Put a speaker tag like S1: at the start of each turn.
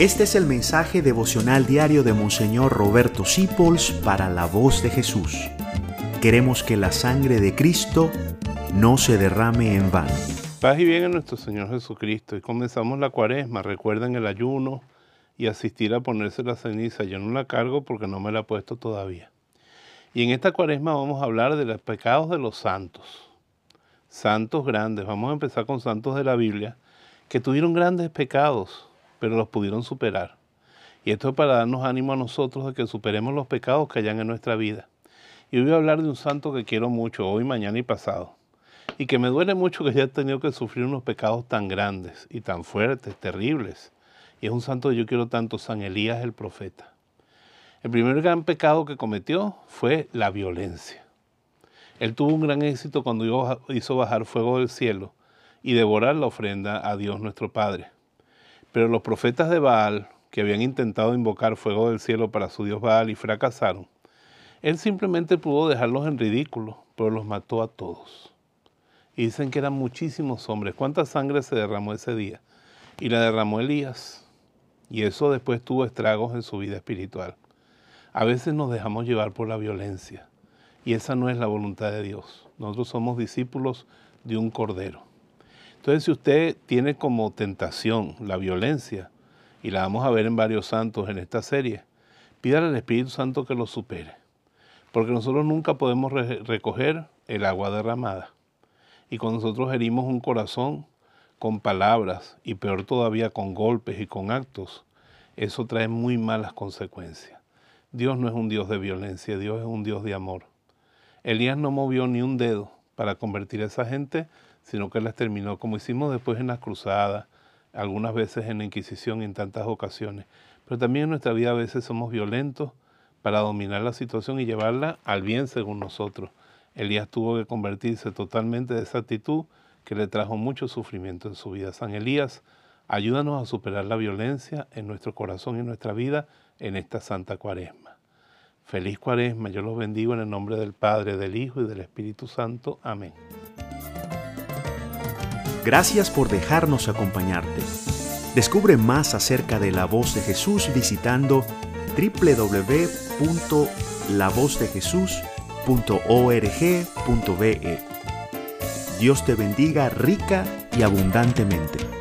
S1: Este es el mensaje devocional diario de Monseñor Roberto Sipols para la voz de Jesús. Queremos que la sangre de Cristo no se derrame en vano.
S2: Paz y bien a nuestro Señor Jesucristo. Y comenzamos la cuaresma. Recuerden el ayuno y asistir a ponerse la ceniza. Yo no la cargo porque no me la he puesto todavía. Y en esta cuaresma vamos a hablar de los pecados de los santos. Santos grandes. Vamos a empezar con santos de la Biblia que tuvieron grandes pecados pero los pudieron superar. Y esto es para darnos ánimo a nosotros de que superemos los pecados que hayan en nuestra vida. Y hoy voy a hablar de un santo que quiero mucho, hoy, mañana y pasado. Y que me duele mucho que haya tenido que sufrir unos pecados tan grandes y tan fuertes, terribles. Y es un santo que yo quiero tanto, San Elías el profeta. El primer gran pecado que cometió fue la violencia. Él tuvo un gran éxito cuando hizo bajar fuego del cielo y devorar la ofrenda a Dios nuestro Padre. Pero los profetas de Baal, que habían intentado invocar fuego del cielo para su dios Baal y fracasaron, él simplemente pudo dejarlos en ridículo, pero los mató a todos. Y dicen que eran muchísimos hombres. ¿Cuánta sangre se derramó ese día? Y la derramó Elías. Y eso después tuvo estragos en su vida espiritual. A veces nos dejamos llevar por la violencia. Y esa no es la voluntad de Dios. Nosotros somos discípulos de un cordero. Entonces, si usted tiene como tentación la violencia, y la vamos a ver en varios santos en esta serie, pídale al Espíritu Santo que lo supere, porque nosotros nunca podemos recoger el agua derramada. Y cuando nosotros herimos un corazón con palabras, y peor todavía con golpes y con actos, eso trae muy malas consecuencias. Dios no es un Dios de violencia, Dios es un Dios de amor. Elías no movió ni un dedo para convertir a esa gente sino que las terminó, como hicimos después en las cruzadas, algunas veces en la Inquisición en tantas ocasiones. Pero también en nuestra vida a veces somos violentos para dominar la situación y llevarla al bien según nosotros. Elías tuvo que convertirse totalmente de esa actitud que le trajo mucho sufrimiento en su vida. San Elías, ayúdanos a superar la violencia en nuestro corazón y en nuestra vida en esta Santa Cuaresma. Feliz Cuaresma, yo los bendigo en el nombre del Padre, del Hijo y del Espíritu Santo. Amén.
S1: Gracias por dejarnos acompañarte. Descubre más acerca de la voz de Jesús visitando www.lavozdejesús.org.be. Dios te bendiga rica y abundantemente.